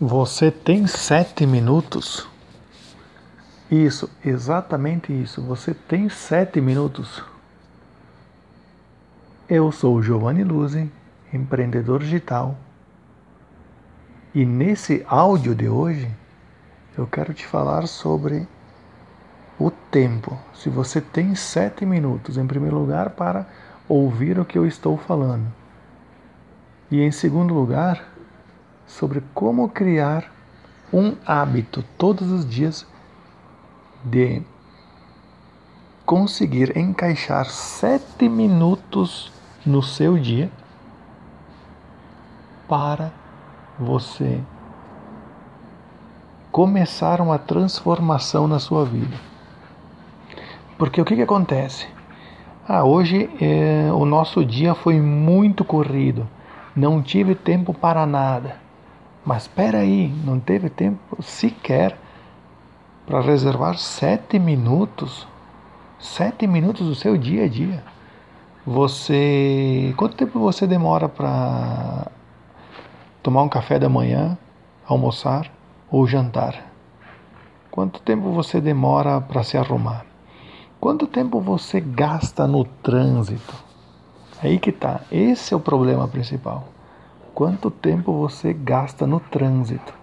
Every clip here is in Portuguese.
Você tem sete minutos? Isso, exatamente isso. Você tem sete minutos. Eu sou Giovanni Luzi, empreendedor digital. E nesse áudio de hoje, eu quero te falar sobre o tempo. Se você tem sete minutos, em primeiro lugar, para ouvir o que eu estou falando. E em segundo lugar, sobre como criar um hábito todos os dias de conseguir encaixar sete minutos no seu dia para você começar uma transformação na sua vida. Porque o que, que acontece? Ah, hoje é, o nosso dia foi muito corrido, não tive tempo para nada. Mas espera aí, não teve tempo sequer para reservar sete minutos, sete minutos do seu dia a dia. Você, quanto tempo você demora para tomar um café da manhã, almoçar ou jantar? Quanto tempo você demora para se arrumar? Quanto tempo você gasta no trânsito? Aí que tá. Esse é o problema principal. Quanto tempo você gasta no trânsito?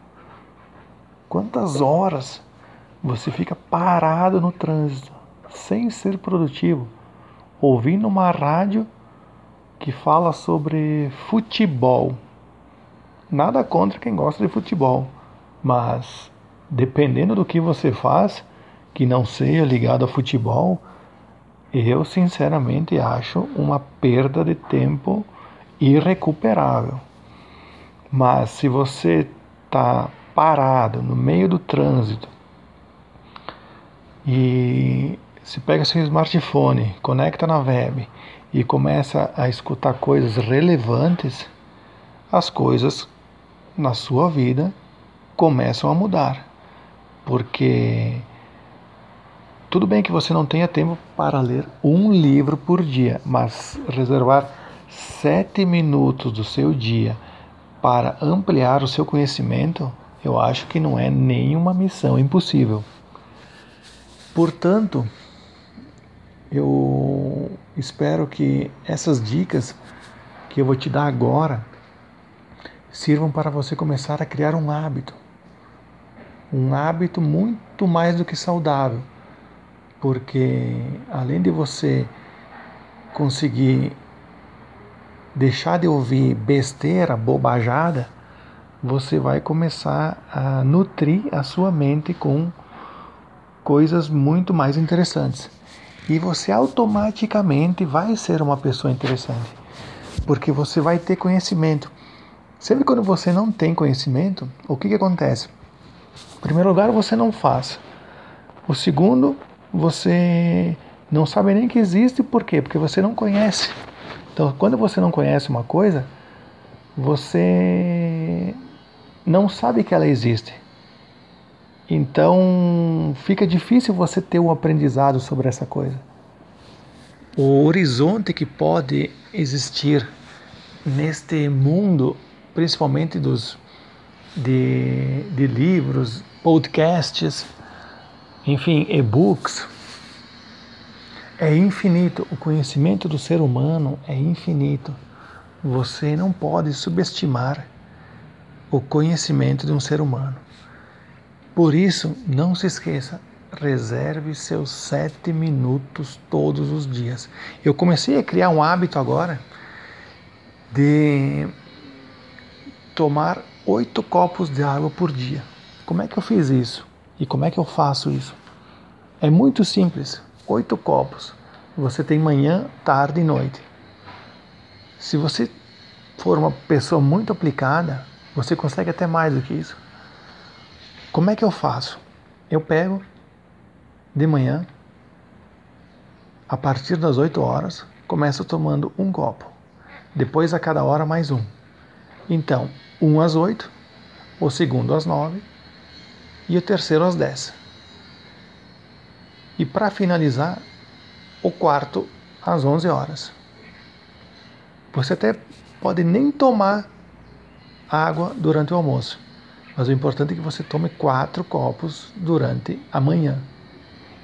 Quantas horas você fica parado no trânsito sem ser produtivo, ouvindo uma rádio que fala sobre futebol? Nada contra quem gosta de futebol, mas dependendo do que você faz, que não seja ligado a futebol, eu sinceramente acho uma perda de tempo irrecuperável. Mas se você está parado no meio do trânsito e se pega seu smartphone, conecta na web e começa a escutar coisas relevantes, as coisas na sua vida começam a mudar. Porque tudo bem que você não tenha tempo para ler um livro por dia, mas reservar sete minutos do seu dia para ampliar o seu conhecimento, eu acho que não é nenhuma missão impossível. Portanto, eu espero que essas dicas que eu vou te dar agora sirvam para você começar a criar um hábito. Um hábito muito mais do que saudável. Porque além de você conseguir deixar de ouvir besteira, bobajada, você vai começar a nutrir a sua mente com coisas muito mais interessantes. E você automaticamente vai ser uma pessoa interessante, porque você vai ter conhecimento. Sempre quando você não tem conhecimento, o que, que acontece? Em primeiro lugar, você não faz. O segundo, você não sabe nem que existe, por quê? Porque você não conhece. Então, quando você não conhece uma coisa, você não sabe que ela existe. Então, fica difícil você ter um aprendizado sobre essa coisa. O horizonte que pode existir neste mundo, principalmente dos de, de livros, podcasts, enfim, e-books, é infinito. O conhecimento do ser humano é infinito. Você não pode subestimar o conhecimento de um ser humano. Por isso, não se esqueça, reserve seus sete minutos todos os dias. Eu comecei a criar um hábito agora de tomar oito copos de água por dia. Como é que eu fiz isso? E como é que eu faço isso? É muito simples oito copos. Você tem manhã, tarde e noite. Se você for uma pessoa muito aplicada, você consegue até mais do que isso. Como é que eu faço? Eu pego de manhã, a partir das 8 horas, começo tomando um copo. Depois, a cada hora, mais um. Então, um às 8, o segundo às 9 e o terceiro às 10. E para finalizar, o quarto às 11 horas. Você até pode nem tomar água durante o almoço, Mas o importante é que você tome quatro copos durante a manhã.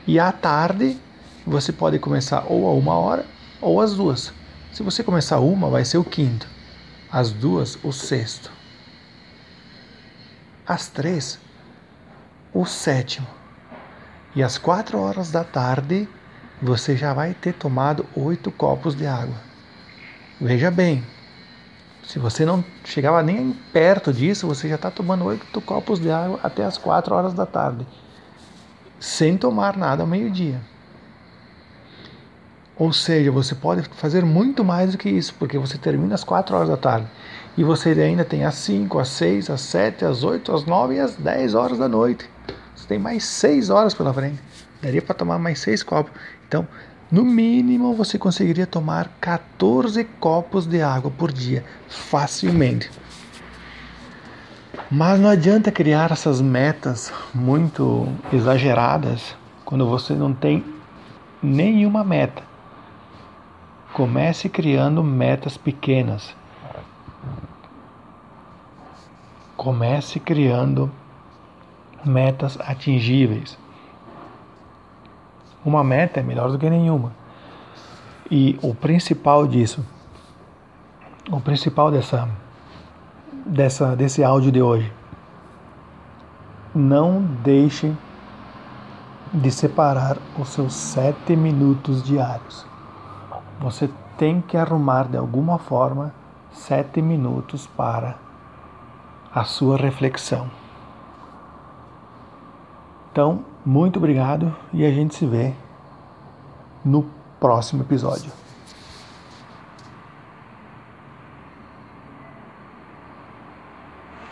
E à tarde, você pode começar ou a uma hora ou às duas. Se você começar uma, vai ser o quinto. Às duas, o sexto. Às três, o sétimo. E às quatro horas da tarde, você já vai ter tomado oito copos de água. Veja bem, se você não chegava nem perto disso, você já está tomando oito copos de água até as quatro horas da tarde, sem tomar nada ao meio-dia. Ou seja, você pode fazer muito mais do que isso, porque você termina às 4 horas da tarde. E você ainda tem às 5, às 6, às 7, às 8, às 9 e às 10 horas da noite. Tem mais 6 horas pela frente. Daria para tomar mais 6 copos. Então, no mínimo, você conseguiria tomar 14 copos de água por dia, facilmente. Mas não adianta criar essas metas muito exageradas quando você não tem nenhuma meta. Comece criando metas pequenas. Comece criando metas atingíveis. Uma meta é melhor do que nenhuma. E o principal disso, o principal dessa, dessa, desse áudio de hoje, não deixe de separar os seus sete minutos diários. Você tem que arrumar de alguma forma sete minutos para a sua reflexão. Então, muito obrigado e a gente se vê no próximo episódio.